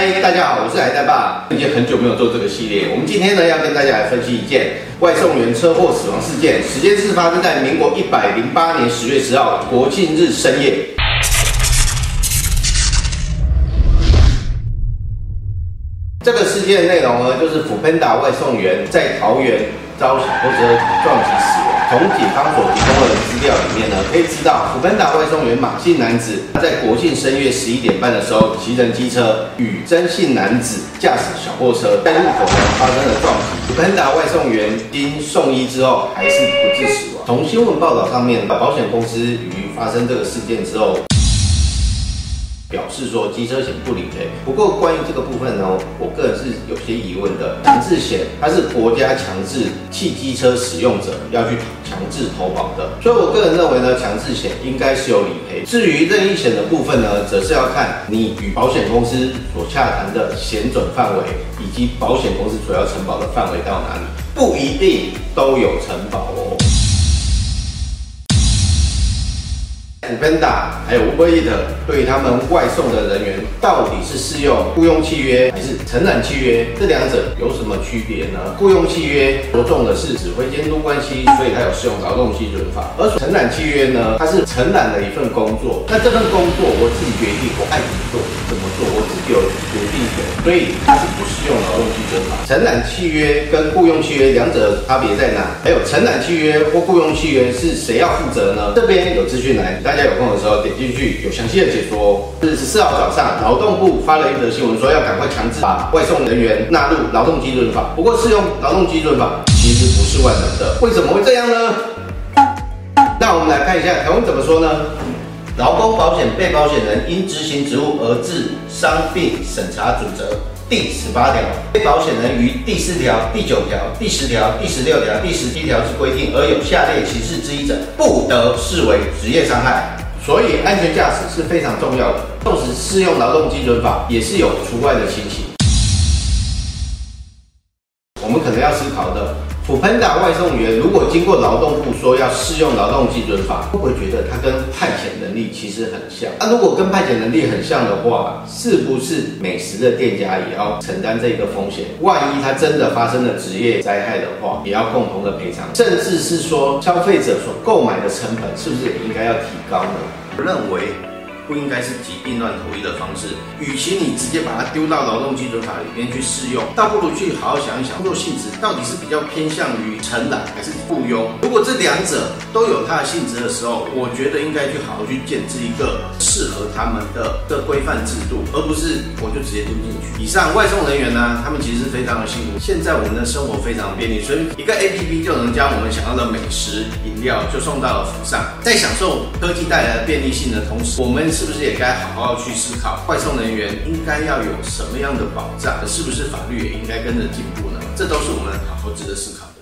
嗨，大家好，我是海带爸。已经很久没有做这个系列，我们今天呢要跟大家来分析一件外送员车祸死亡事件，时间是发生在民国一百零八年十月十号国庆日深夜。这个事件的内容呢，就是辅喷达外送员在桃园遭小货车撞击死亡。从警方所提供的资料里面呢，可以知道辅喷达外送员马姓男子，他在国庆深夜十一点半的时候，骑乘机车与曾姓男子驾驶小货车在路口呢发生了撞击。辅喷达外送员经送医之后，还是不治死亡。从新闻报道上面，保险公司于发生这个事件之后。表示说机车险不理赔。不过关于这个部分呢，我个人是有些疑问的。强制险它是国家强制汽机车使用者要去强制投保的，所以我个人认为呢，强制险应该是有理赔。至于任意险的部分呢，则是要看你与保险公司所洽谈的险准范围，以及保险公司所要承保的范围到哪里，不一定都有承保哦。普芬达还有 Uber e a t 对他们外送的人员，到底是适用雇佣契约还是承揽契约？这两者有什么区别呢？雇佣契约着重的是指挥监督关系，所以它有适用劳动基准法；而承揽契约呢，它是承揽了一份工作，那这份工作我自己决定，我爱怎么做怎么做，我自己有决定权，所以它是不适用劳动基准法。承揽契约跟雇佣契约两者差别在哪？还有承揽契约或雇佣契约是谁要负责呢？这边有资讯来，大家。有空的时候点进去有详细的解说。是十四号早上，劳动部发了一则新闻，说要赶快强制把外送人员纳入劳动基准法。不过适用劳动基准法其实不是万能的，为什么会这样呢？那我们来看一下条文怎么说呢？劳工保险被保险人因执行职务而致伤病审查准则第十八条，被保险人于第四条、第九条、第十条、第十六条、第十七条之规定而有下列歧视之一者，不得视为职业伤害。所以，安全驾驶是非常重要的。纵使适用劳动基准法，也是有除外的情形。我们可能要思考的。普喷达外送员如果经过劳动部说要适用劳动基准法，会不会觉得他跟派遣能力其实很像？那如果跟派遣能力很像的话，是不是美食的店家也要承担这个风险？万一他真的发生了职业灾害的话，也要共同的赔偿，甚至是说消费者所购买的成本是不是也应该要提高呢？我认为。不应该是疾病乱投医的方式。与其你直接把它丢到劳动基准法里面去适用，倒不如去好好想一想，工作性质到底是比较偏向于承揽还是雇佣。如果这两者都有它的性质的时候，我觉得应该去好好去建制一个适合他们的的规范制度，而不是我就直接丢进去。以上外送人员呢，他们其实是非常的辛苦。现在我们的生活非常便利，所以一个 A P P 就能将我们想要的美食饮料就送到了府上。在享受科技带来的便利性的同时，我们。是不是也该好好去思考，外送人员应该要有什么样的保障？是不是法律也应该跟着进步呢？这都是我们好好值得思考的。